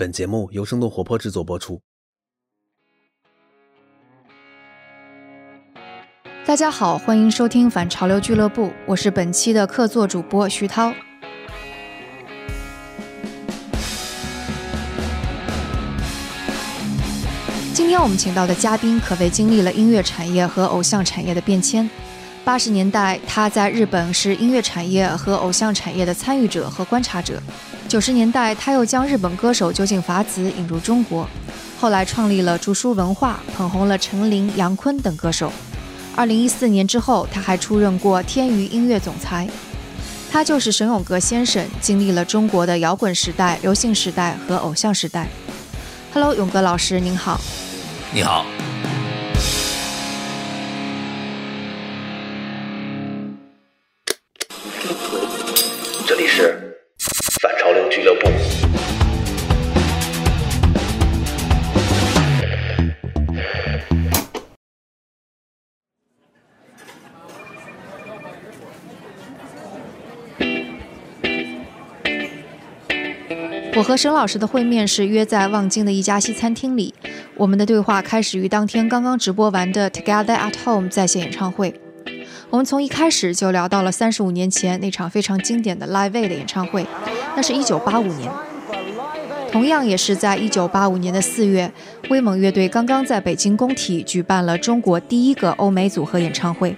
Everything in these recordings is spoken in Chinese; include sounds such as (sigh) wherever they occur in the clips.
本节目由生动活泼制作播出。大家好，欢迎收听反潮流俱乐部，我是本期的客座主播徐涛。今天我们请到的嘉宾可谓经历了音乐产业和偶像产业的变迁。八十年代，他在日本是音乐产业和偶像产业的参与者和观察者。九十年代，他又将日本歌手究竟法子引入中国，后来创立了竹书文化，捧红了陈琳、杨坤等歌手。二零一四年之后，他还出任过天娱音乐总裁。他就是沈永革先生，经历了中国的摇滚时代、流行时代和偶像时代。Hello，永革老师，您好。你好。和沈老师的会面是约在望京的一家西餐厅里，我们的对话开始于当天刚刚直播完的 Together at Home 在线演唱会。我们从一开始就聊到了三十五年前那场非常经典的 Live 的演唱会，那是一九八五年。同样也是在一九八五年的四月，威猛乐队刚刚在北京工体举办了中国第一个欧美组合演唱会。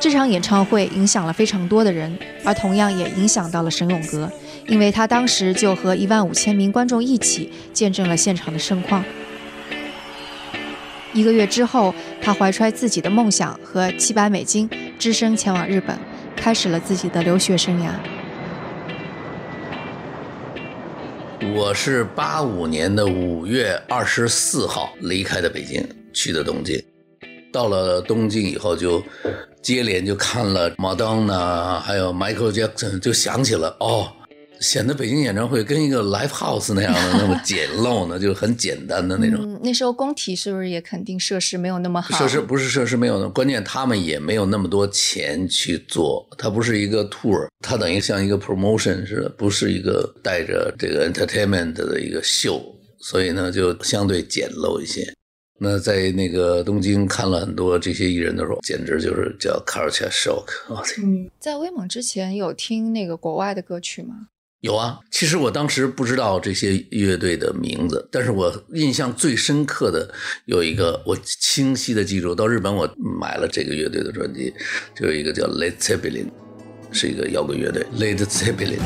这场演唱会影响了非常多的人，而同样也影响到了沈永革，因为他当时就和一万五千名观众一起见证了现场的盛况。一个月之后，他怀揣自己的梦想和七百美金。只身前往日本，开始了自己的留学生涯。我是八五年的五月二十四号离开的北京，去的东京。到了东京以后，就接连就看了 Madonna，还有 Michael Jackson，就想起了哦。显得北京演唱会跟一个 live house 那样的那么 (laughs) 简陋呢，就很简单的那种。嗯，那时候工体是不是也肯定设施没有那么好？设施不是设施没有，关键他们也没有那么多钱去做。它不是一个 tour，它等于像一个 promotion 似的，不是一个带着这个 entertainment 的一个秀，所以呢就相对简陋一些。那在那个东京看了很多这些艺人的时候，简直就是叫 culture shock。嗯，在威猛之前有听那个国外的歌曲吗？有啊，其实我当时不知道这些乐队的名字，但是我印象最深刻的有一个，我清晰的记住，到日本我买了这个乐队的专辑，就有一个叫 Led Zeppelin，是一个摇滚乐队，Led Zeppelin，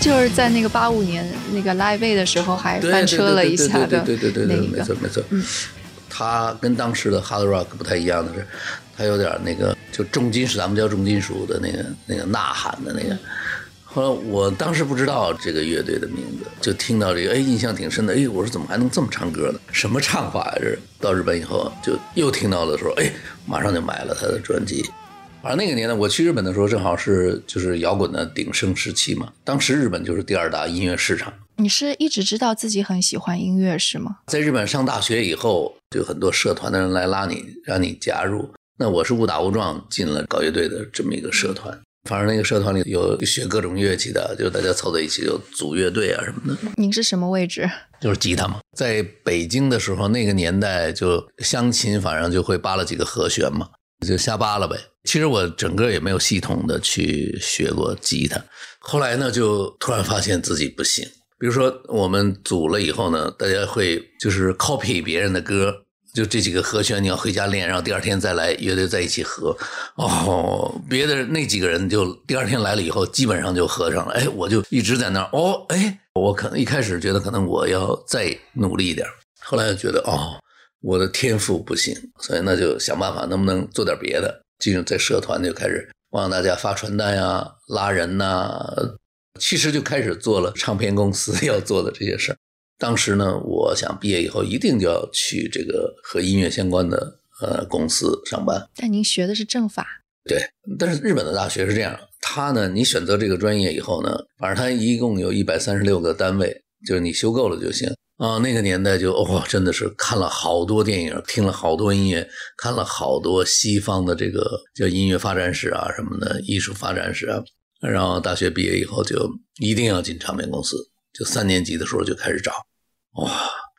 就是在那个八五年那个 Live Aid 的时候还翻车了一下的，对对对对对，没错没错，嗯，他跟当时的 Hard Rock 不太一样的是，他有点那个。就重金属，咱们叫重金属的那个那个呐喊的那个。后来我当时不知道这个乐队的名字，就听到这个，哎，印象挺深的。哎，我说怎么还能这么唱歌呢？什么唱法呀？这到日本以后，就又听到的时候，哎，马上就买了他的专辑。反正那个年代我去日本的时候，正好是就是摇滚的鼎盛时期嘛。当时日本就是第二大音乐市场。你是一直知道自己很喜欢音乐是吗？在日本上大学以后，就很多社团的人来拉你，让你加入。那我是误打误撞进了搞乐队的这么一个社团，反正那个社团里有学各种乐器的，就大家凑在一起就组乐队啊什么的。您是什么位置？就是吉他嘛。在北京的时候，那个年代就乡琴，反正就会扒了几个和弦嘛，就瞎扒了呗。其实我整个也没有系统的去学过吉他。后来呢，就突然发现自己不行。比如说我们组了以后呢，大家会就是 copy 别人的歌。就这几个和弦，你要回家练，然后第二天再来乐队在一起合。哦，别的那几个人就第二天来了以后，基本上就合上了。哎，我就一直在那儿。哦，哎，我可能一开始觉得可能我要再努力一点，后来又觉得哦，我的天赋不行，所以那就想办法能不能做点别的。进入在社团就开始帮大家发传单呀、拉人呐，其实就开始做了唱片公司 (laughs) 要做的这些事儿。当时呢，我想毕业以后一定就要去这个和音乐相关的呃公司上班。但您学的是政法，对。但是日本的大学是这样，他呢，你选择这个专业以后呢，反正他一共有一百三十六个单位，就是你修够了就行啊。那个年代就哦，真的是看了好多电影，听了好多音乐，看了好多西方的这个叫音乐发展史啊什么的，艺术发展史啊。然后大学毕业以后就一定要进唱片公司，就三年级的时候就开始找，哇，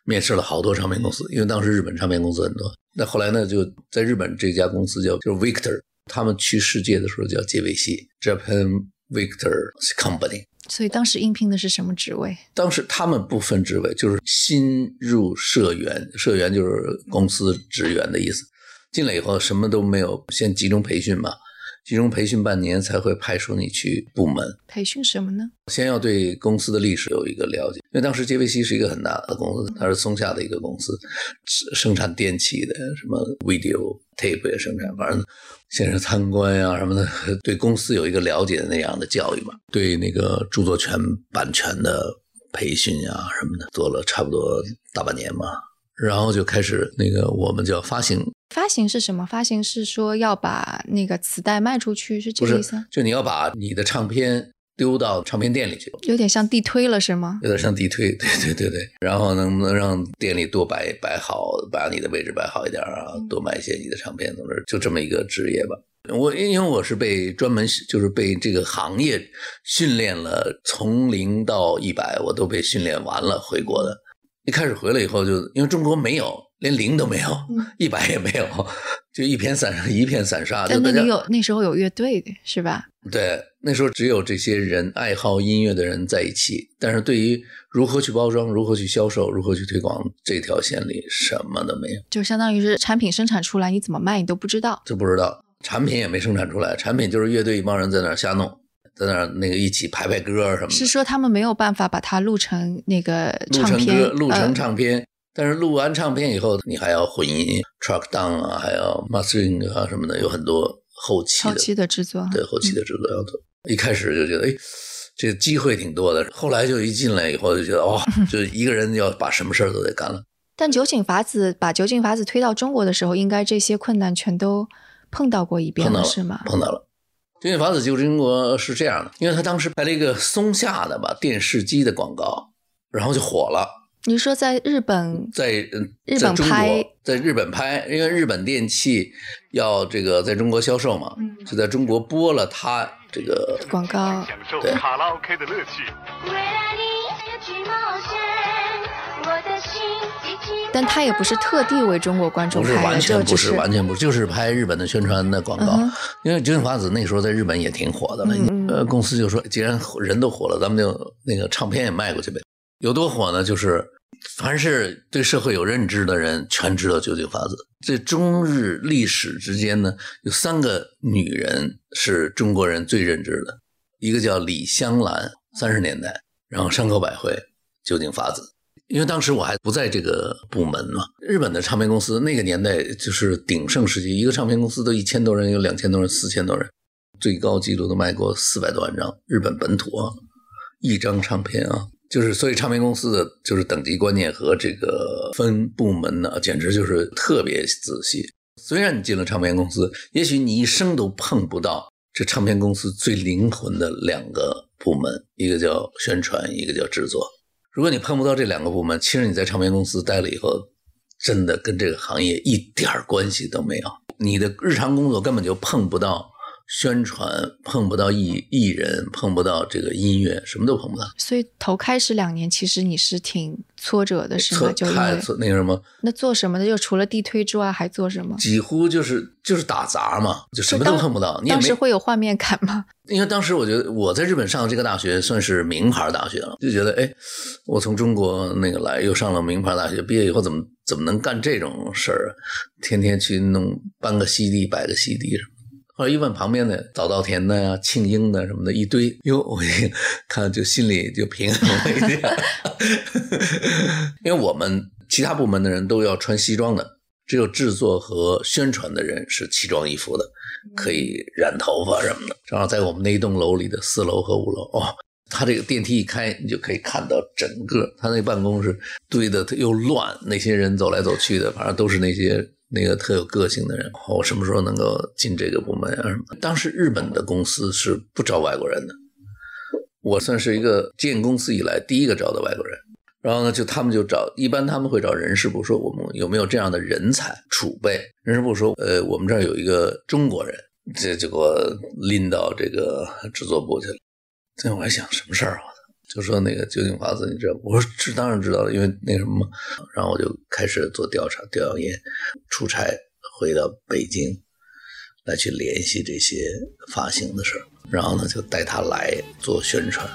面试了好多唱片公司，因为当时日本唱片公司很多。那后来呢，就在日本这家公司叫就是 Victor，他们去世界的时候叫杰维西 Japan Victor Company。所以当时应聘的是什么职位？当时他们不分职位，就是新入社员，社员就是公司职员的意思。进来以后什么都没有，先集中培训嘛，集中培训半年才会派出你去部门。培训什么呢？先要对公司的历史有一个了解，因为当时杰维西是一个很大的公司，它是松下的一个公司，生产电器的，什么 video tape 也生产，反正先是参观呀什么的，对公司有一个了解的那样的教育嘛，对那个著作权版权的培训呀什么的，做了差不多大半年嘛，然后就开始那个我们叫发行。发行是什么？发行是说要把那个磁带卖出去，是这个意思？就你要把你的唱片丢到唱片店里去，有点像地推了，是吗？有点像地推，(laughs) 对对对对。然后能不能让店里多摆摆好，把你的位置摆好一点啊？多卖一些你的唱片，总之就这么一个职业吧。我因为我是被专门就是被这个行业训练了，从零到一百我都被训练完了回国的。一开始回来以后，就因为中国没有。连零都没有，(laughs) 一百也没有，就一片散 (laughs) 一片散沙。但那里有那时候有乐队的是吧？对，那时候只有这些人爱好音乐的人在一起。但是对于如何去包装、如何去销售、如何去推广这条线里什么都没有，就相当于是产品生产出来，你怎么卖你都不知道，就不知道产品也没生产出来，产品就是乐队一帮人在那瞎弄，在那儿那个一起排排歌什么的。是说他们没有办法把它录成那个唱片，录成唱片。但是录完唱片以后，你还要混音、track down 啊，还要 mastering 啊什么的，有很多后期的后期的制作。对后期的制作要做。一开始就觉得，哎，这个机会挺多的。后来就一进来以后就觉得，哦，(laughs) 就一个人要把什么事儿都得干了。但酒井法子把酒井法子推到中国的时候，应该这些困难全都碰到过一遍了，是吗？碰到了。酒井法子就中国是这样的，因为他当时拍了一个松下的吧电视机的广告，然后就火了。你说在日本，在日本拍，在日本拍，因为日本电器要这个在中国销售嘛，就在中国播了他这个广告，对。但他也不是特地为中国观众拍的，完全不是，完全不是，就是拍日本的宣传的广告。因为九井法子那时候在日本也挺火的了，呃，公司就说，既然人都火了，咱们就那个唱片也卖过去呗。有多火呢？就是凡是对社会有认知的人，全知道酒井法子。这中日历史之间呢，有三个女人是中国人最认知的，一个叫李香兰，三十年代，然后山口百惠，酒井法子。因为当时我还不在这个部门嘛，日本的唱片公司那个年代就是鼎盛时期，一个唱片公司都一千多人，有两千多人，四千多人，最高纪录都卖过四百多万张，日本本土啊，一张唱片啊。就是，所以唱片公司的就是等级观念和这个分部门呢，简直就是特别仔细。虽然你进了唱片公司，也许你一生都碰不到这唱片公司最灵魂的两个部门，一个叫宣传，一个叫制作。如果你碰不到这两个部门，其实你在唱片公司待了以后，真的跟这个行业一点关系都没有。你的日常工作根本就碰不到。宣传碰不到艺艺人，碰不到这个音乐，什么都碰不到。所以头开始两年，其实你是挺挫折的，是吗？就太那个什么？那做什么的？就除了地推之外，还做什么？几乎就是就是打杂嘛，就什么都碰不到。你当时会有画面感吗？(laughs) 因为当时我觉得我在日本上这个大学算是名牌大学了，就觉得哎，我从中国那个来，又上了名牌大学，毕业以后怎么怎么能干这种事儿啊？天天去弄搬个 CD，摆个 CD 什么。后来一问旁边的早稻田的呀、庆英的什么的一堆，哟，我一看就心里就平衡了一点，(laughs) 因为我们其他部门的人都要穿西装的，只有制作和宣传的人是奇装异服的，可以染头发什么的。正好在我们那一栋楼里的四楼和五楼，哦，他这个电梯一开，你就可以看到整个他那办公室堆的又乱，那些人走来走去的，反正都是那些。那个特有个性的人，我什么时候能够进这个部门啊？当时日本的公司是不招外国人的，我算是一个建公司以来第一个招的外国人。然后呢，就他们就找，一般他们会找人事部说我们有没有这样的人才储备。人事部说，呃，我们这儿有一个中国人，这就给我拎到这个制作部去了。这我还想什么事儿啊？就说那个酒井法子，你知道？我说知当然知道了，因为那什么嘛。然后我就开始做调查、调研，出差回到北京，来去联系这些发行的事儿。然后呢，就带他来做宣传。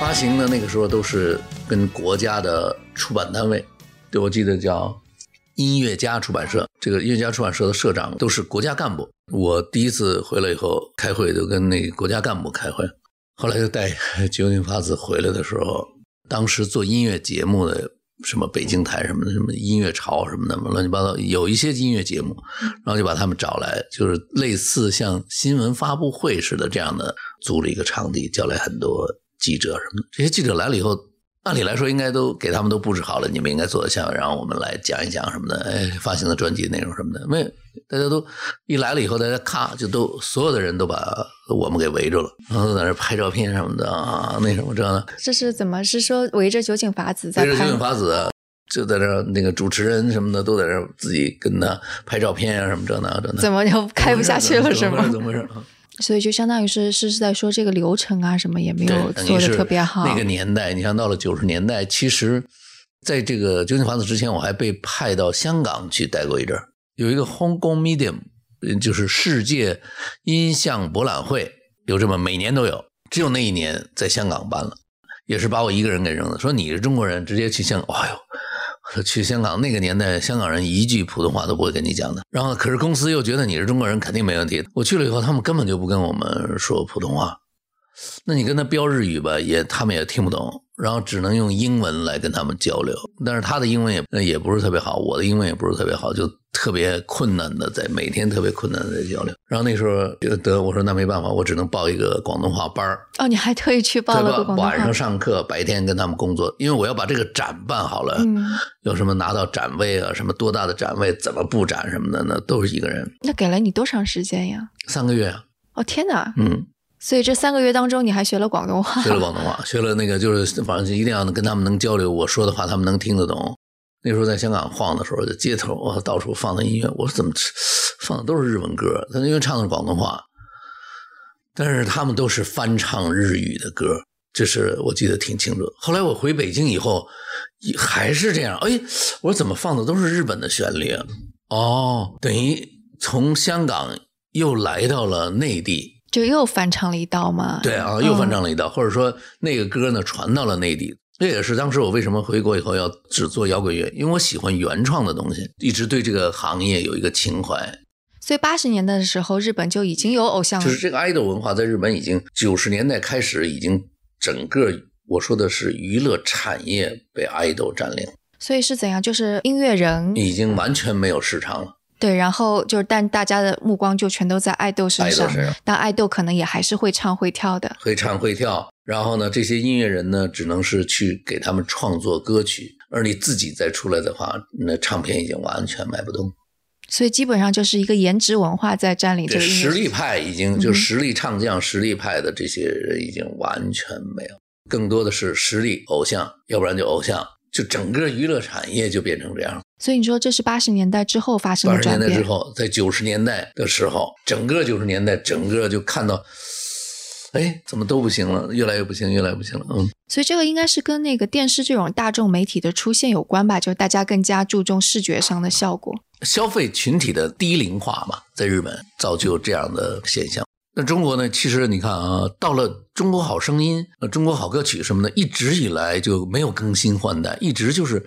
发行的那个时候都是跟国家的出版单位，对我记得叫音乐家出版社。这个音乐家出版社的社长都是国家干部。我第一次回来以后开会，就跟那个国家干部开会。后来就带 (laughs) 九井法子回来的时候，当时做音乐节目的什么北京台什么的，什么音乐潮什么的，乱七八糟，有一些音乐节目，然后就把他们找来，就是类似像新闻发布会似的这样的，租了一个场地，叫来很多记者什么的。这些记者来了以后，按理来说应该都给他们都布置好了，你们应该坐得下，然后我们来讲一讲什么的，哎，发行的专辑内容什么的。没有，大家都一来了以后，大家咔就都所有的人都把我们给围住了，然后在那拍照片什么的啊，那什么这样的。这是怎么？是说围着酒井法子在拍围着酒井法子就在那儿，那个主持人什么的都在那儿自己跟他拍照片啊什么这那这那。怎么就开不下去了是吗？怎么回事？所以就相当于是是是在说这个流程啊什么也没有做的特别好。那个年代，你像到了九十年代，其实在这个九井法子之前，我还被派到香港去待过一阵儿，有一个 Hong Kong Medium，嗯就是世界音像博览会，有这么每年都有，只有那一年在香港办了，也是把我一个人给扔了，说你是中国人，直接去香港，哎呦。说去香港那个年代，香港人一句普通话都不会跟你讲的。然后，可是公司又觉得你是中国人，肯定没问题。我去了以后，他们根本就不跟我们说普通话。那你跟他标日语吧，也他们也听不懂，然后只能用英文来跟他们交流。但是他的英文也也不是特别好，我的英文也不是特别好，就特别困难的在每天特别困难的在交流。然后那时候就得我说那没办法，我只能报一个广东话班儿。哦，你还特意去报了个广东话晚上。上课，白天跟他们工作，因为我要把这个展办好了，嗯，有什么拿到展位啊，什么多大的展位，怎么布展什么的，那都是一个人。那给了你多长时间呀？三个月啊，哦天哪！嗯，所以这三个月当中，你还学了广东话？学了广东话，(laughs) 学了那个就是反正一定要跟他们能交流，我说的话他们能听得懂。那时候在香港晃的时候，就街头我到处放的音乐，我说怎么放的都是日文歌？他因为唱的是广东话，但是他们都是翻唱日语的歌，这是我记得挺清楚的。后来我回北京以后，还是这样。哎，我说怎么放的都是日本的旋律啊？哦，等于从香港又来到了内地，就又翻唱了一道嘛？对啊，又翻唱了一道，或者说那个歌呢传到了内地。这也是当时我为什么回国以后要只做摇滚乐，因为我喜欢原创的东西，一直对这个行业有一个情怀。所以八十年代的时候，日本就已经有偶像了就是这个爱豆文化在日本已经九十年代开始，已经整个我说的是娱乐产业被爱豆占领，所以是怎样？就是音乐人已经完全没有市场了。对，然后就是但大家的目光就全都在爱豆身上爱豆身上，但爱豆可能也还是会唱会跳的。会唱会跳，然后呢，这些音乐人呢，只能是去给他们创作歌曲，而你自己再出来的话，那唱片已经完全卖不动。所以基本上就是一个颜值文化在占领这这个实力派已经嗯就实力唱将、实力派的这些人已经完全没有，更多的是实力偶像，要不然就偶像，就整个娱乐产业就变成这样。所以你说这是八十年代之后发生八十的转变年代之后，在九十年代的时候，整个九十年代，整个就看到，哎，怎么都不行了，越来越不行，越来越不行了。嗯，所以这个应该是跟那个电视这种大众媒体的出现有关吧？就是大家更加注重视觉上的效果。消费群体的低龄化嘛，在日本造就这样的现象。那中国呢？其实你看啊，到了《中国好声音》、呃《中国好歌曲》什么的，一直以来就没有更新换代，一直就是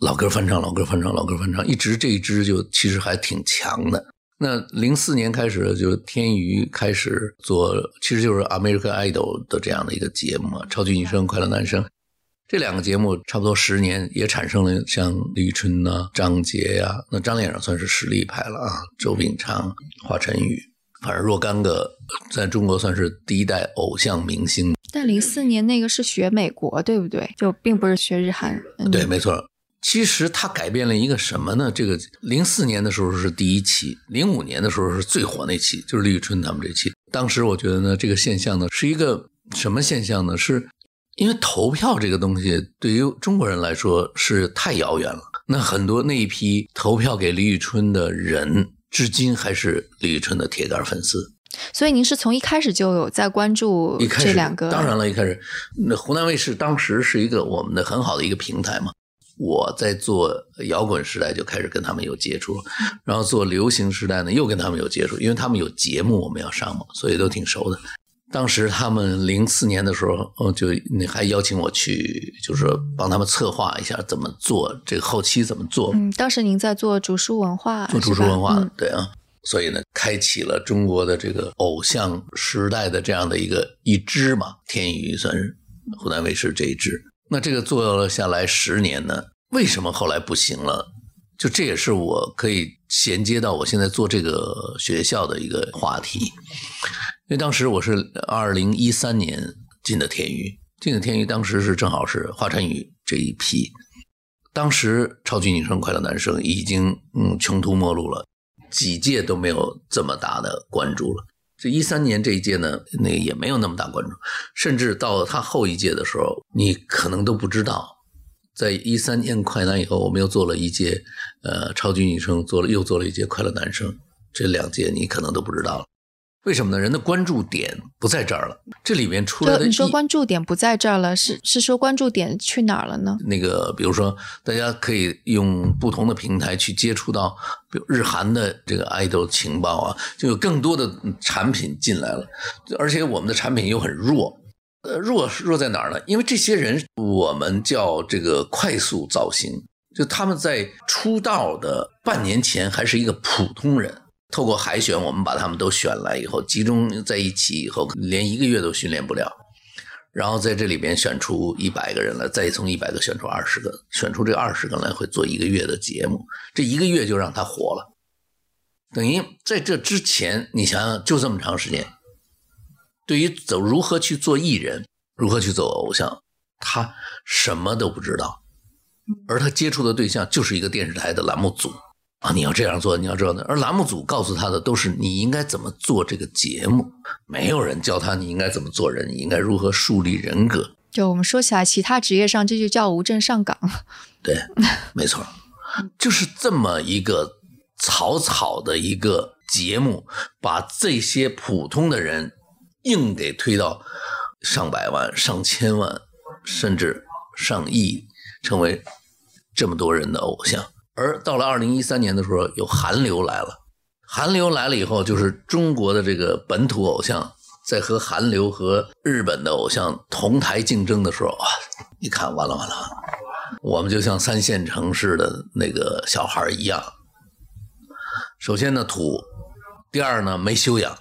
老歌翻唱、老歌翻唱、老歌翻唱，一直这一支就其实还挺强的。那零四年开始，就天娱开始做，其实就是 American Idol 的这样的一个节目嘛，《超级女声》《快乐男声》。这两个节目差不多十年，也产生了像李宇春呐、张杰呀、那张脸上算是实力派了啊，周秉昌、华晨宇，反正若干个在中国算是第一代偶像明星。但零四年那个是学美国，对不对？就并不是学日韩。嗯、对，没错。其实它改变了一个什么呢？这个零四年的时候是第一期，零五年的时候是最火那期，就是李宇春他们这期。当时我觉得呢，这个现象呢是一个什么现象呢？是因为投票这个东西对于中国人来说是太遥远了。那很多那一批投票给李宇春的人，至今还是李宇春的铁杆粉丝。所以您是从一开始就有在关注一开始这两个，当然了，一开始那湖南卫视当时是一个我们的很好的一个平台嘛。我在做摇滚时代就开始跟他们有接触，然后做流行时代呢又跟他们有接触，因为他们有节目我们要上嘛，所以都挺熟的。当时他们零四年的时候，哦，就你还邀请我去，就是说帮他们策划一下怎么做这个后期怎么做。嗯，当时您在做竹书文化，做竹书文化，嗯对啊，所以呢，开启了中国的这个偶像时代的这样的一个一支嘛，天娱算是湖南卫视这一支。那这个做了下来十年呢，为什么后来不行了？就这也是我可以衔接到我现在做这个学校的一个话题，因为当时我是二零一三年进的天娱，进的天娱当时是正好是华晨宇这一批，当时超级女声、快乐男声已经嗯穷途末路了，几届都没有这么大的关注了。这一三年这一届呢，那也没有那么大关注，甚至到他后一届的时候，你可能都不知道。在一三年快男以后，我们又做了一届呃超级女声，做了又做了一届快乐男声，这两届你可能都不知道了。为什么呢？人的关注点不在这儿了，这里面出来的就你说关注点不在这儿了，是是说关注点去哪儿了呢？那个，比如说，大家可以用不同的平台去接触到，比如日韩的这个 idol 情报啊，就有更多的产品进来了，而且我们的产品又很弱。呃，弱是弱在哪儿呢？因为这些人我们叫这个快速造型，就他们在出道的半年前还是一个普通人。透过海选，我们把他们都选来以后，集中在一起以后，连一个月都训练不了。然后在这里边选出一百个人来，再从一百个选出二十个，选出这二十个来会做一个月的节目，这一个月就让他火了。等于在这之前，你想想就这么长时间，对于走如何去做艺人，如何去做偶像，他什么都不知道，而他接触的对象就是一个电视台的栏目组啊，你要这样做，你要这样的，而栏目组告诉他的都是你应该怎么做这个节目，没有人教他你应该怎么做人，你应该如何树立人格。就我们说起来，其他职业上这就叫无证上岗。(laughs) 对，没错，(laughs) 就是这么一个草草的一个节目，把这些普通的人硬给推到上百万、上千万，甚至上亿，成为这么多人的偶像。而到了二零一三年的时候，有韩流来了，韩流来了以后，就是中国的这个本土偶像在和韩流和日本的偶像同台竞争的时候啊，一看完了完了。我们就像三线城市的那个小孩一样，首先呢土，第二呢没修养，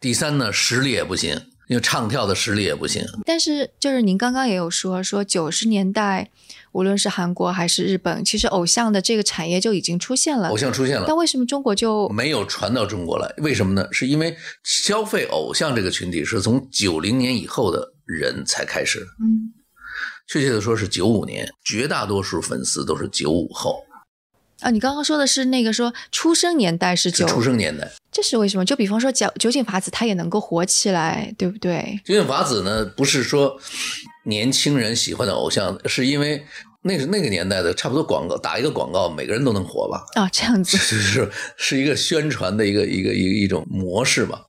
第三呢实力也不行，因为唱跳的实力也不行。但是就是您刚刚也有说，说九十年代无论是韩国还是日本，其实偶像的这个产业就已经出现了偶。像出现了但，为什么中国就没有传到中国来，为什么呢？是因为消费偶像这个群体是从九零年以后的人才开始的，嗯确切的说是九五年，绝大多数粉丝都是九五后，啊？你刚刚说的是那个说出生年代是是九，出生年代。这是为什么？就比方说酒酒井法子，他也能够火起来，对不对？酒井法子呢，不是说年轻人喜欢的偶像，是因为那是那个年代的，差不多广告打一个广告，每个人都能火吧？啊，这样子 (laughs) 是是是一个宣传的一个一个一个一种模式吧。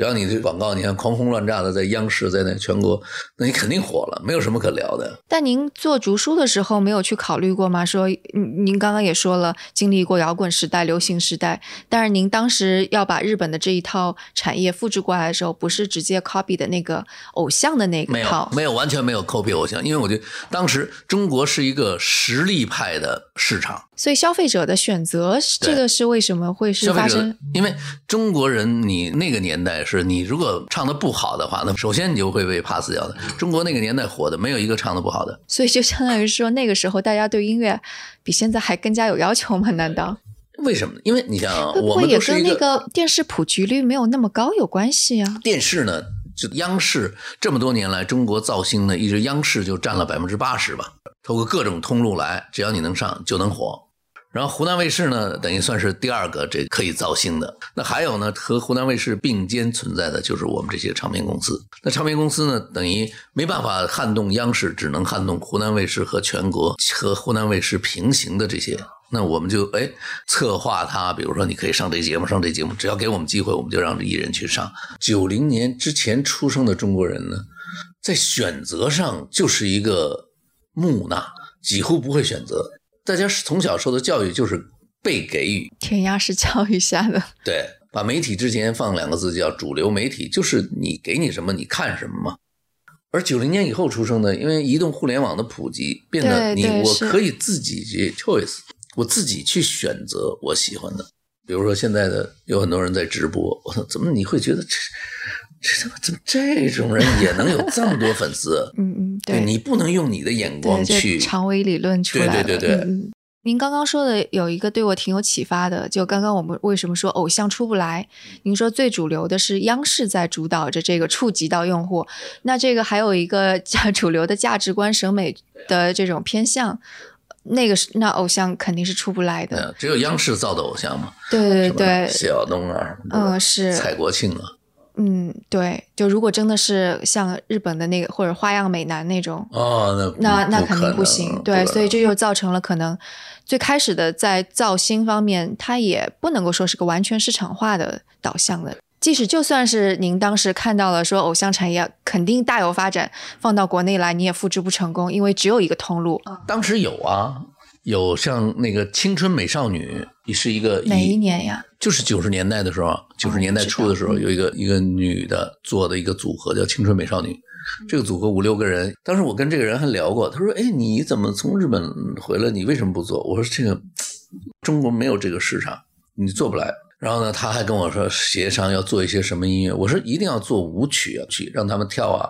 只要你这广告，你看狂轰乱炸的在央视，在那全国，那你肯定火了，没有什么可聊的。但您做竹书的时候没有去考虑过吗？说您您刚刚也说了，经历过摇滚时代、流行时代，但是您当时要把日本的这一套产业复制过来的时候，不是直接 copy 的那个偶像的那没有个套，没有完全没有 copy 偶像，因为我觉得当时中国是一个实力派的市场，所以消费者的选择，这个是为什么会是发生？，因为中国人，你那个年代是你如果唱的不好的话，那首先你就会被 pass 掉的。中国那个年代火的，没有一个唱的不好的。所以就相当于说，那个时候大家对音乐比现在还更加有要求吗？难道为什么呢？因为你想啊，会不我们也跟那个电视普及率没有那么高有关系啊？电视呢，就央视这么多年来，中国造星呢，一直央视就占了百分之八十吧。透过各种通路来，只要你能上就能火。然后湖南卫视呢，等于算是第二个这可以造星的。那还有呢，和湖南卫视并肩存在的就是我们这些唱片公司。那唱片公司呢，等于没办法撼动央视，只能撼动湖南卫视和全国和湖南卫视平行的这些。那我们就哎策划它，比如说你可以上这节目，上这节目，只要给我们机会，我们就让艺人去上。九零年之前出生的中国人呢，在选择上就是一个木讷，几乎不会选择。大家是从小受的教育就是被给予，填鸭式教育下的，对，把媒体之前放两个字叫主流媒体，就是你给你什么你看什么嘛。而九零年以后出生的，因为移动互联网的普及，变得你我可以自己去 choice，我自己去选择我喜欢的。比如说现在的有很多人在直播，我操，怎么你会觉得这这他妈怎么这种人也能有这么多粉丝？嗯嗯，对，你不能用你的眼光，去这长尾理论出来了。对对对对嗯嗯您刚刚说的有一个对我挺有启发的，就刚刚我们为什么说偶像出不来？您说最主流的是央视在主导着这个触及到用户，那这个还有一个价 (laughs) 主流的价值观、审美的这种偏向，那个是那偶像肯定是出不来的。呃只有央视造的偶像嘛，对对对，谢晓东啊，嗯是。蔡国庆啊，嗯对，就如果真的是像日本的那个或者花样美男那种，哦，那那那肯定不行，对，所以这能就造成了可能最开始的在造星方面，它也不能够说是个完全市场化的导向的。即使就算是您当时看到了说偶像产业肯定大有发展，放到国内来你也复制不成功，因为只有一个通路。当时有啊，有像那个青春美少女，也是一个哪一年呀？就是九十年代的时候，九十年代初的时候，有一个一个女的做的一个组合叫青春美少女。这个组合五六个人，当时我跟这个人还聊过，他说：“哎，你怎么从日本回来？你为什么不做？”我说：“这个 (tsk) 中国没有这个市场，你做不来。”然后呢，他还跟我说协商要做一些什么音乐，我说一定要做舞曲啊，去让他们跳啊，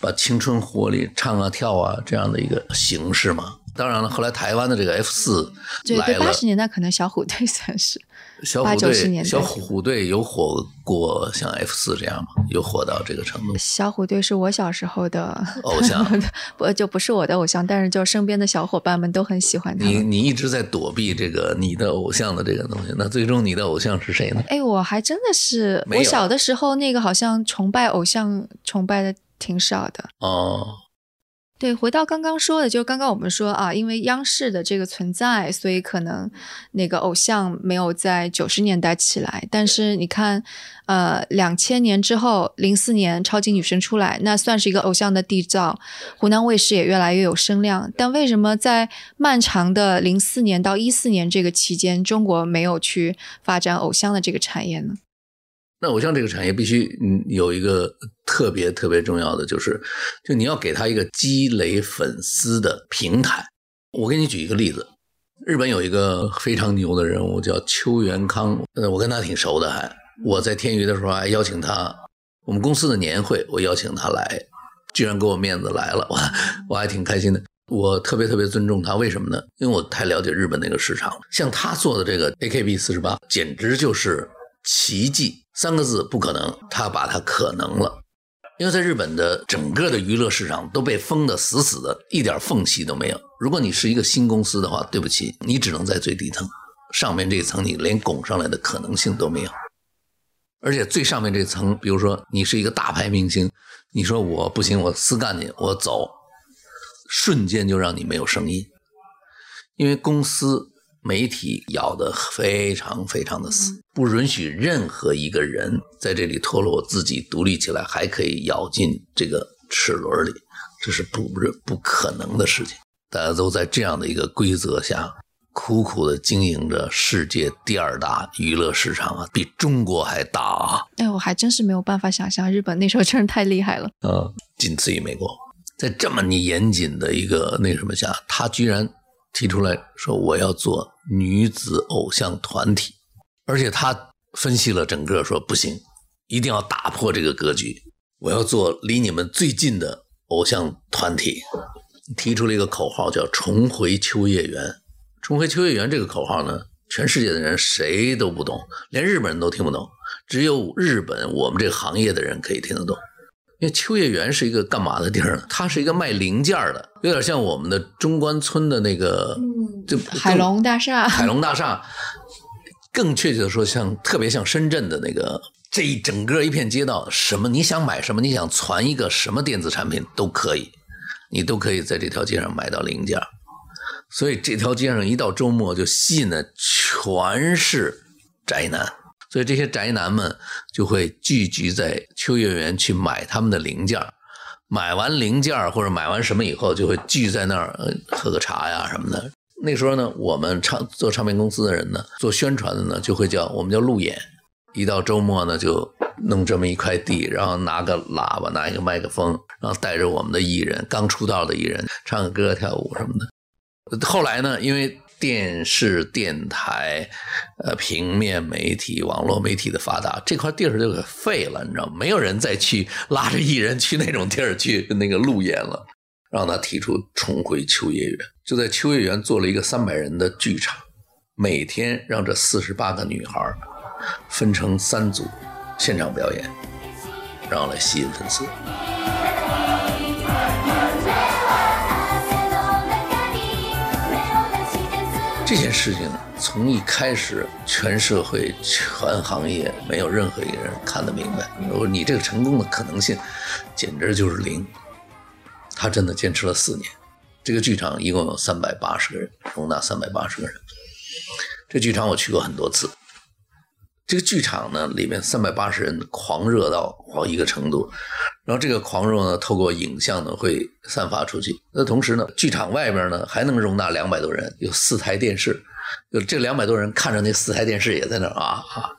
把青春活力唱啊跳啊这样的一个形式嘛。当然了，后来台湾的这个 F 四对对，来了八，十年代可能小虎队算是八 (laughs) 小虎九十年代队小虎队有火过像 F 四这样吗？有火到这个程度？小虎队是我小时候的 (laughs) 偶像，(laughs) 不就不是我的偶像，但是就身边的小伙伴们都很喜欢他。你你一直在躲避这个你的偶像的这个东西，那最终你的偶像是谁呢？哎，我还真的是，我小的时候那个好像崇拜偶像崇拜的挺少的。哦，对，回到刚刚说的，就刚刚我们说啊，因为央视的这个存在，所以可能那个偶像没有在九十年代起来。但是你看，呃，两千年之后，零四年超级女声出来，那算是一个偶像的缔造，湖南卫视也越来越有声量。但为什么在漫长的零四年到一四年这个期间，中国没有去发展偶像的这个产业呢？那偶像这个产业必须嗯有一个特别特别重要的，就是就你要给他一个积累粉丝的平台。我给你举一个例子，日本有一个非常牛的人物叫邱元康，呃，我跟他挺熟的还，我在天娱的时候还邀请他，我们公司的年会我邀请他来，居然给我面子来了，我我还挺开心的。我特别特别尊重他，为什么呢？因为我太了解日本那个市场了。像他做的这个 AKB 四十八，简直就是奇迹，三个字不可能，他把它可能了。因为在日本的整个的娱乐市场都被封得死死的，一点缝隙都没有。如果你是一个新公司的话，对不起，你只能在最底层，上面这一层你连拱上来的可能性都没有。而且最上面这层，比如说你是一个大牌明星，你说我不行，我私干你，我走，瞬间就让你没有声音，因为公司媒体咬得非常非常的死，不允许任何一个人在这里脱落自己独立起来，还可以咬进这个齿轮里，这是不不可能的事情。大家都在这样的一个规则下，苦苦的经营着世界第二大娱乐市场啊，比中国还大啊！哎，我还真是没有办法想象，日本那时候真是太厉害了。嗯，仅次于美国。在这么你严谨的一个那什么下，他居然提出来说我要做女子偶像团体，而且他分析了整个说不行，一定要打破这个格局，我要做离你们最近的偶像团体，提出了一个口号叫“重回秋叶原”。重回秋叶原这个口号呢，全世界的人谁都不懂，连日本人都听不懂，只有日本我们这个行业的人可以听得懂。因为秋叶原是一个干嘛的地儿呢？它是一个卖零件儿的，有点像我们的中关村的那个，就海龙大厦，海龙大厦，更确切的说像，特别像深圳的那个这一整个一片街道，什么你想买什么，你想攒一个什么电子产品都可以，你都可以在这条街上买到零件儿。所以这条街上一到周末就吸引的全是宅男，所以这些宅男们就会聚集在秋叶原去买他们的零件。买完零件或者买完什么以后，就会聚在那儿喝个茶呀什么的。那时候呢，我们唱做唱片公司的人呢，做宣传的呢，就会叫我们叫路演。一到周末呢，就弄这么一块地，然后拿个喇叭，拿一个麦克风，然后带着我们的艺人，刚出道的艺人，唱个歌、跳舞什么的。后来呢，因为电视、电台、呃平面媒体、网络媒体的发达，这块地儿就给废了，你知道吗？没有人再去拉着艺人去那种地儿去那个路演了。(laughs) 让他提出重回秋叶原，就在秋叶原做了一个三百人的剧场，每天让这四十八个女孩分成三组，现场表演，然后来吸引粉丝。这件事情从一开始，全社会、全行业没有任何一个人看得明白。你说你这个成功的可能性，简直就是零。他真的坚持了四年。这个剧场一共有三百八十个人，容纳三百八十个人。这剧场我去过很多次。这个剧场呢，里面三百八十人狂热到好一个程度，然后这个狂热呢，透过影像呢会散发出去。那同时呢，剧场外边呢还能容纳两百多人，有四台电视，就这两百多人看着那四台电视也在那儿啊啊，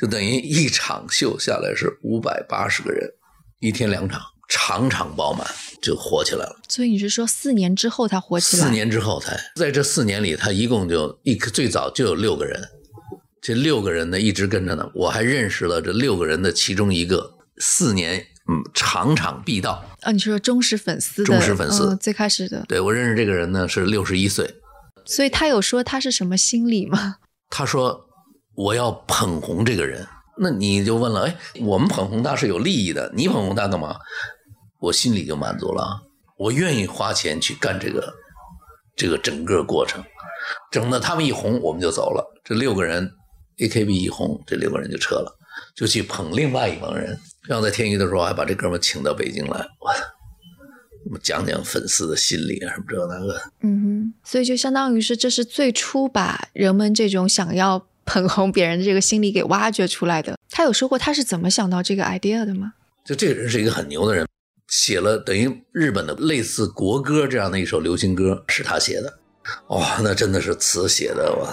就等于一场秀下来是五百八十个人，一天两场，场场爆满，就火起来了。所以你是说四年之后他火起来？四年之后才，在这四年里，他一共就一最早就有六个人，这六个人呢一直跟着呢，我还认识了这六个人的其中一个，四年嗯场场必到。啊，你是说忠实粉丝？忠实粉丝嗯最开始的。对我认识这个人呢是六十一岁，所以他有说他是什么心理吗？(laughs) 他说我要捧红这个人，那你就问了，哎，我们捧红他是有利益的，你捧红他干嘛？我心里就满足了，我愿意花钱去干这个这个整个过程，整的他们一红我们就走了，这六个人 AKB 一红，这六个人就撤了，就去捧另外一帮人。然后在天娱的时候还把这哥们请到北京来，我操，我们讲讲粉丝的心理啊什么这那个。嗯哼，所以就相当于是这是最初把人们这种想要捧红别人的这个心理给挖掘出来的。他有说过他是怎么想到这个 idea 的吗？就这个人是一个很牛的人，写了等于日本的类似国歌这样的一首流行歌，是他写的。(laughs) 哇、那真的是词写的哇，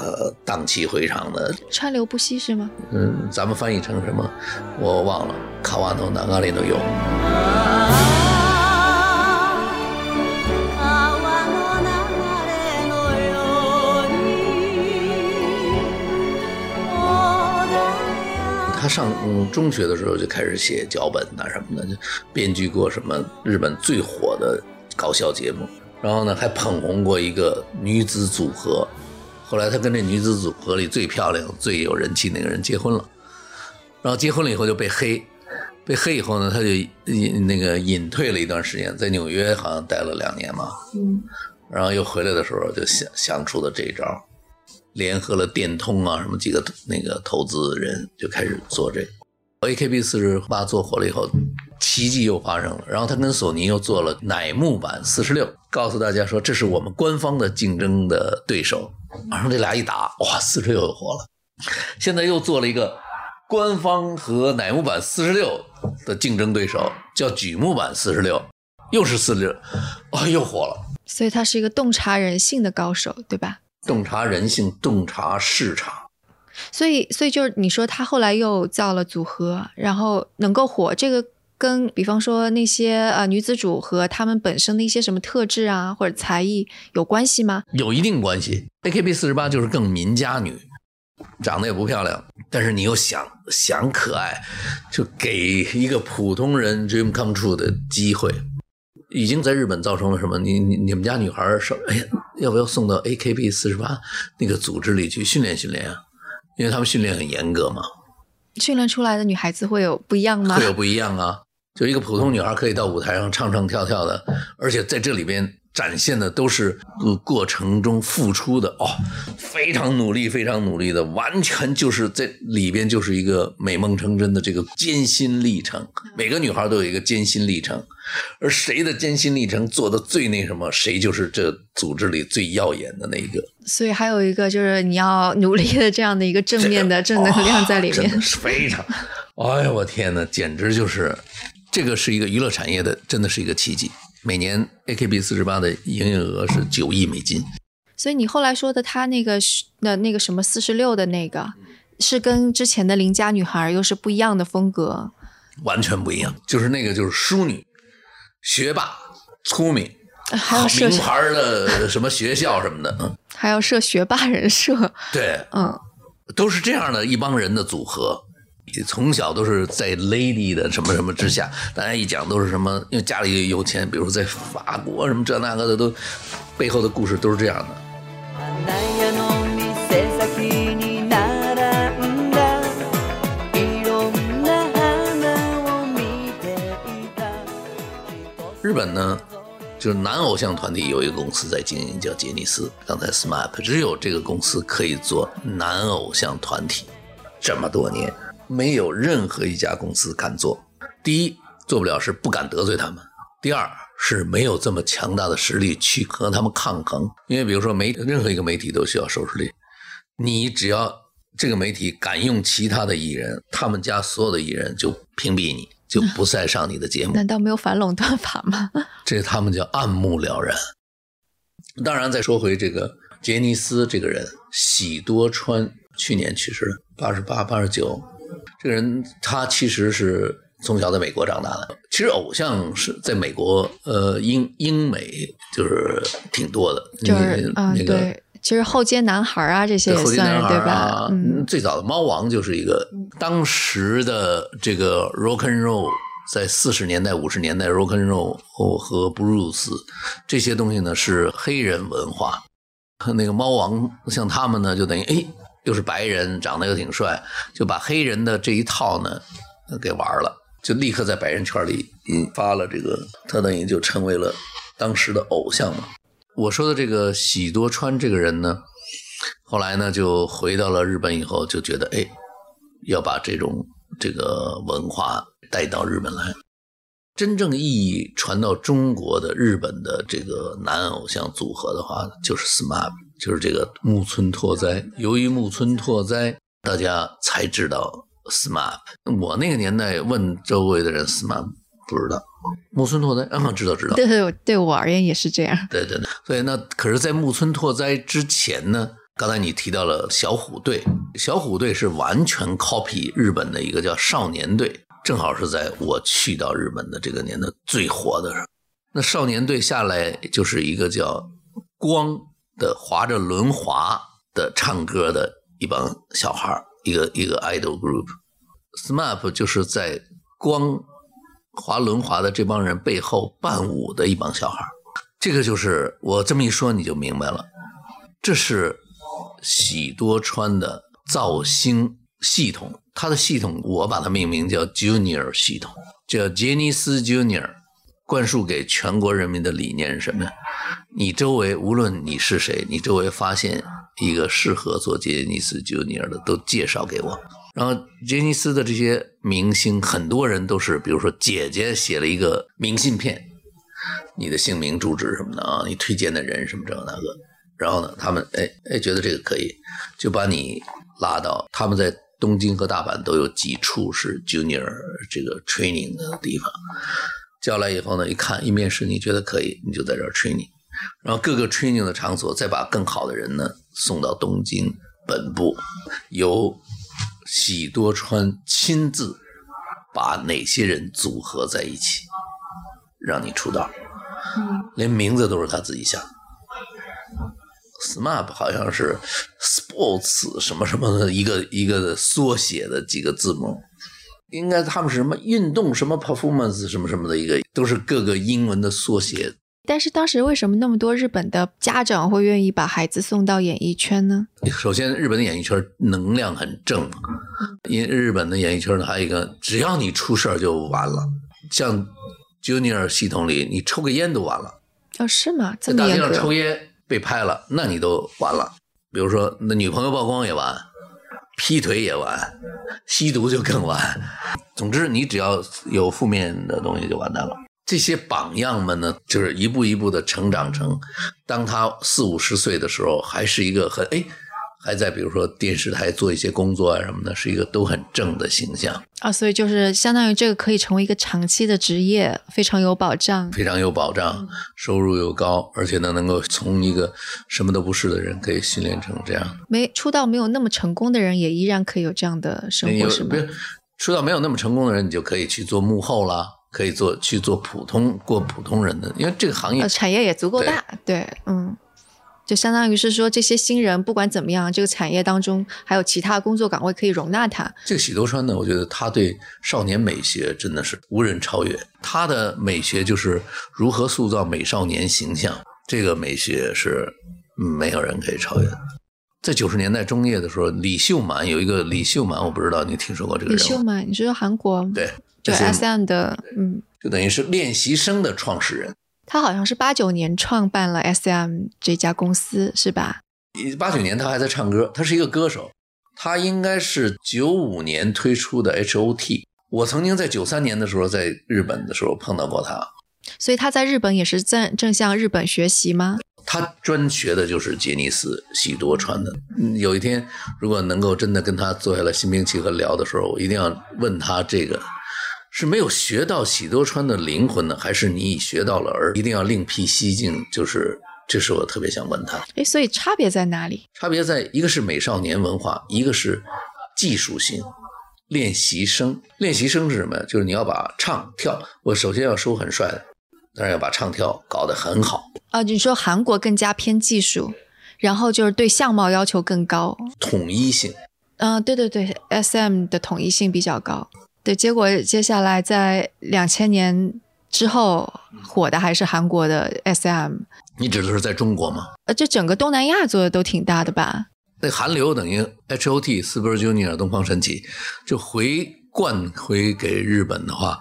荡气回肠的。川流不息是吗？嗯，咱们翻译成什么？我忘了。卡瓦诺南阿里诺有。川の流れのように穏や他上嗯中学的时候就开始写脚本呐、什么的，就编剧过什么日本最火的搞笑节目， 然后呢还捧红过一个女子组合。后来他跟这女子组合里最漂亮、最有人气那个人结婚了，然后结婚了以后就被黑，被黑以后呢，他就隐那个隐退了一段时间，在纽约好像待了两年嘛，嗯，然后又回来的时候就想想出了这一招，联合了电通啊什么几个那个投资人就开始做这个。AKB 四十八做火了以后，奇迹又发生了。然后他跟索尼又做了乃木坂四十六，告诉大家说这是我们官方的竞争的对手。然后这俩一打，哇，四十六又火了。现在又做了一个官方和乃木坂四十六的竞争对手，叫举木坂四十六，又是四十六，啊，又火了。所以他是一个洞察人性的高手，对吧？洞察人性，洞察市场。所以，所以就是你说他后来又造了组合，然后能够火，这个跟比方说那些呃女子组和她们本身的一些什么特质啊或者才艺有关系吗？有一定关系。AKB 四十八就是更民家女，长得也不漂亮，但是你又想想可爱，就给一个普通人 dream come true 的机会，已经在日本造成了什么？你你你们家女孩儿说，哎呀，要不要送到 AKB 四十八那个组织里去训练训练啊？因为他们训练很严格嘛，训练出来的女孩子会有不一样吗会？有不一样啊。就一个普通女孩可以到舞台上唱唱跳跳的，而且在这里边展现的都是呃过程中付出的哦，非常努力，非常努力的，完全就是在里边就是一个美梦成真的这个艰辛历程。每个女孩都有一个艰辛历程，而谁的艰辛历程做的最那什么，谁就是这组织里最耀眼的那一个。所以还有一个就是你要努力的这样的一个正面的正能量在里面非常。哎呀，我天哪，简直就是这个是一个娱乐产业的，真的是一个奇迹。每年 AKB 四十八的营业额是九亿美金，所以你后来说的他那个是的那个什么四十六的那个，是跟之前的邻家女孩又是不一样的风格。完全不一样。就是那个就是淑女、学霸、聪明，还有设名牌的什么学校什么的，嗯，还要设学霸人设，对，嗯，都是这样的一帮人的组合。从小都是在 lady 的什么什么之下，大家一讲都是什么，因为家里有钱，比如在法国什么这那个的，都背后的故事都是这样的。花屋の店先に並んだいろんな花を見ていた日本呢，就是男偶像团体有一个公司在经营，叫杰尼斯。刚才 SMAP 只有这个公司可以做男偶像团体，这么多年 没有任何一家公司敢做。第一，做不了是不敢得罪他们；第二，是没有这么强大的实力去和他们抗衡。因为比如说媒任何一个媒体都需要收视率，你只要这个媒体敢用其他的艺人，他们家所有的艺人就屏蔽你，就不再上你的节目。(laughs) 难道没有反垄断法吗？(laughs) 这他们叫暗目了然。当然，再说回这个杰尼斯这个人，喜多川去年去世了，八十八、八十九。这个人他其实是从小在美国长大的。其实偶像是在美国，呃，英英美就是挺多的，就是嗯，那个对，其实后街男孩啊这些也算对吧最早的猫王就是一个当时的这个 rock and roll，在四十年代、五十年代 rock and roll 和 blues 这些东西呢是黑人文化。那个猫王像他们呢，就等于哎，又是白人，长得又挺帅，就把黑人的这一套呢给玩了，就立刻在白人圈里引发了这个，他等于就成为了当时的偶像嘛。我说的这个喜多川这个人呢，后来呢就回到了日本以后，就觉得哎，要把这种这个文化带到日本来。真正意义传到中国的日本的这个男偶像组合的话，就是 SMAP，就是这个木村拓哉。由于木村拓哉，大家才知道 SMAP。我那个年代问周围的人 SMAP 不知道，木村拓哉啊知道知道。对对对我而言也是这样。对对对，所以那可是，在木村拓哉之前呢，刚才你提到了小虎队，小虎队是完全 copy 日本的一个叫少年队，正好是在我去到日本的这个年代最火的时候。那少年队下来就是一个叫光的划着轮滑的唱歌的一帮小孩一个一个 idol group。SMAP 就是在光滑轮滑的这帮人背后伴舞的一帮小孩。这个就是我这么一说你就明白了，这是喜多川的造星系统，它的系统我把它命名叫 Junior 系统，叫杰尼斯 Junior，灌输给全国人民的理念是什么呀？你周围无论你是谁，你周围发现一个适合做杰尼斯 Junior 的，都介绍给我。然后杰尼斯的这些明星，很多人都是，比如说姐姐写了一个明信片，你的姓名、住址什么的啊，你推荐的人什么这个那个，然后呢，他们哎哎觉得这个可以，就把你拉到他们在东京和大阪都有几处是 junior 这个 training 的地方，叫来以后呢，一看一面试你觉得可以，你就在这儿 training，然后各个 training 的场所再把更好的人呢送到东京本部，由喜多川亲自把哪些人组合在一起，让你出道，连名字都是他自己想的。SMAP 好像是 sports 什么什么的一个一个缩写的几个字母，应该他们是什么运动什么 performance 什么什么的一个，都是各个英文的缩写。但是当时为什么那么多日本的家长会愿意把孩子送到演艺圈呢？首先，日本的演艺圈能量很正，因为日本的演艺圈呢还有一个，只要你出事儿就完了，像 Junior 系统里，你抽个烟都完了，哦，是吗？这在大街上？抽烟被拍了，那你都完了。比如说，那女朋友曝光也完，劈腿也完，(laughs) 吸毒就更完。总之，你只要有负面的东西就完蛋了。这些榜样们呢，就是一步一步的成长成，当他四五十岁的时候，还是一个很哎，还在比如说电视台做一些工作啊什么的，是一个都很正的形象，啊，所以就是相当于这个可以成为一个长期的职业，非常有保障。非常有保障，收入又高，而且呢，能够从一个什么都不是的人，可以训练成这样。没出道没有那么成功的人，也依然可以有这样的生活，是吗出道没有那么成功的人，你就可以去做幕后了，可以做去做普通过普通人的，因为这个行业呃，产业也足够大，对，嗯，就相当于是说，这些新人不管怎么样，这个产业当中还有其他工作岗位可以容纳他。这个喜多川呢，我觉得他对少年美学真的是无人超越。他的美学就是如何塑造美少年形象，这个美学是没有人可以超越的。在九十年代中叶的时候，李秀满有一个李秀满，我不知道你听说过这个人？李秀满，你是说韩国对，就这是 S M 的，嗯，就等于是练习生的创始人。他好像是八九年创办了 S M 这家公司，是吧？八九年他还在唱歌，他是一个歌手，他应该是九五年推出的 H O T。我曾经在九三年的时候在日本的时候碰到过他，所以他在日本也是正正向日本学习吗？他专学的就是杰尼斯喜多川的。嗯有一天如果能够真的跟他坐下来心平气和聊的时候，我一定要问他这个是没有学到喜多川的灵魂呢，还是你已学到了而一定要另辟蹊径？就是这是我特别想问他。哎，所以差别在哪里？差别在一个是美少年文化，一个是技术性练习生。练习生是什么呀？就是你要把唱跳，我首先要收很帅的，当然要把唱跳搞得很好，啊，你说韩国更加偏技术，然后就是对相貌要求更高。统一性。嗯、对对对，S M 的统一性比较高。对，结果接下来在两千年之后火的还是韩国的 S M，你指的是在中国吗？呃，这整个东南亚做的都挺大的吧？那韩流等于 H O T、Super Junior、东方神起，就回灌回给日本的话，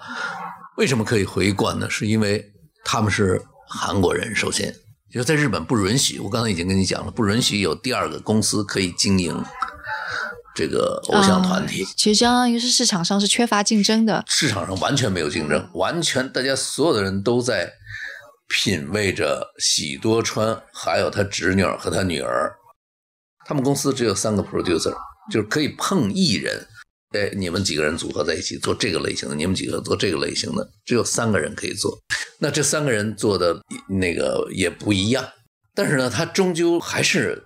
为什么可以回灌呢？是因为他们是韩国人，首先，就在日本不允许，我刚才已经跟你讲了，不允许有第二个公司可以经营这个偶像团体。啊其实相当于是市场上是缺乏竞争的。市场上完全没有竞争，完全大家所有的人都在品味着喜多川，还有他侄女和他女儿。他们公司只有三个 producer，就是可以碰艺人。哎，你们几个人组合在一起做这个类型的，你们几个做这个类型的，只有三个人可以做。那这三个人做的那个也不一样，但是呢，他终究还是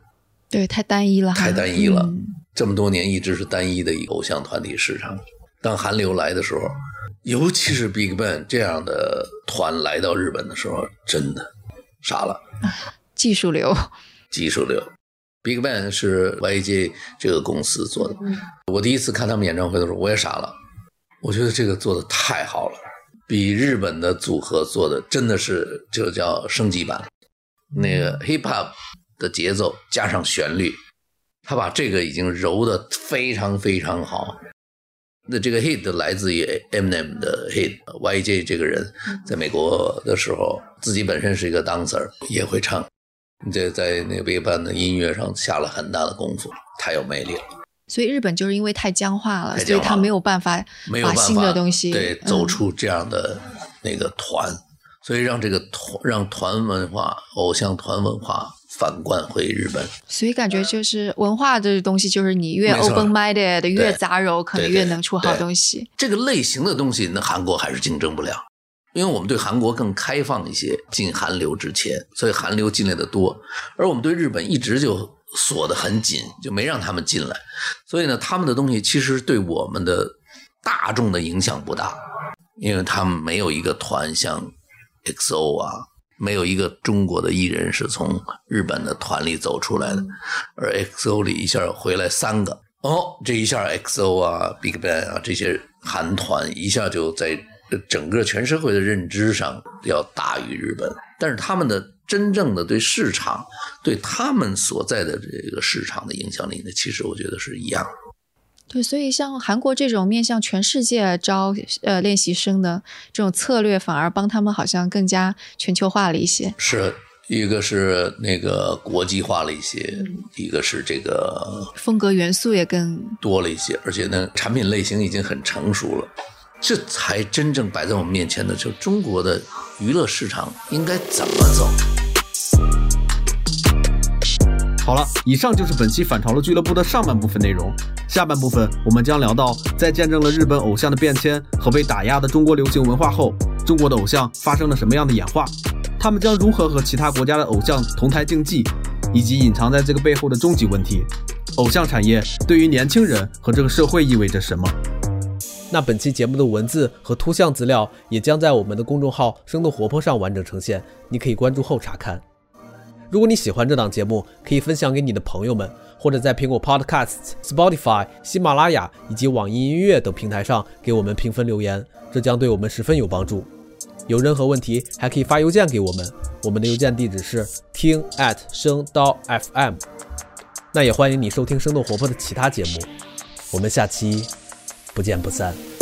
对，太单一了，太单一了嗯这么多年一直是单一的偶像团体市场。当韩流来的时候，尤其是 Big Bang 这样的团来到日本的时候，真的傻了，技术流。技术流。Big Bang 是 YG 这个公司做的。我第一次看他们演唱会的时候，我也傻了。我觉得这个做的太好了，比日本的组合做的真的是就叫升级版。那个 Hip Hop 的节奏加上旋律，他把这个已经揉的非常非常好。那这个 hit 来自于 Eminem 的 hit，YJ 这个人在美国的时候，自己本身是一个 dancer，也会唱，这在那个 Big Bang 的音乐上下了很大的功夫，太有魅力了，所以日本就是因为太僵化了，化了所以他没有办法把新的东西对嗯走出这样的那个团，所以让这个团让团文化、偶像团文化反观回日本。所以感觉就是文化这东西，就是你越 open minded 越杂糅，可能越能出好东西。这个类型的东西，那韩国还是竞争不了，因为我们对韩国更开放一些，进韩流之前，所以韩流进来的多，而我们对日本一直就锁得很紧，就没让他们进来，所以呢，他们的东西其实对我们的大众的影响不大，因为他们没有一个团像 XO 啊。没有一个中国的艺人是从日本的团里走出来的，而 XO 里一下回来三个，哦，这一下 XO 啊、Big Bang 啊这些韩团一下就在整个全社会的认知上要大于日本，但是他们的真正的对市场、对他们所在的这个市场的影响力呢，其实我觉得是一样的。对，所以像韩国这种面向全世界招呃练习生的这种策略，反而帮他们好像更加全球化了一些。是一个是那个国际化了一些，一个是这个风格元素也更多了一些，而且呢，产品类型已经很成熟了。这才真正摆在我们面前的，就中国的娱乐市场应该怎么走。好了，以上就是本期反潮流俱乐部的上半部分内容。下半部分我们将聊到，在见证了日本偶像的变迁和被打压的中国流行文化后，中国的偶像发生了什么样的演化？他们将如何和其他国家的偶像同台竞技？以及隐藏在这个背后的终极问题：偶像产业对于年轻人和这个社会意味着什么？那本期节目的文字和图像资料也将在我们的公众号“生动活泼”上完整呈现，你可以关注后查看。如果你喜欢这档节目，可以分享给你的朋友们，或者在苹果 Podcasts、Spotify、喜马拉雅以及网易音乐等平台上给我们评分留言，这将对我们十分有帮助。有任何问题，还可以发邮件给我们，我们的邮件地址是听 at 声刀 fm。那也欢迎你收听生动活泼的其他节目，我们下期不见不散。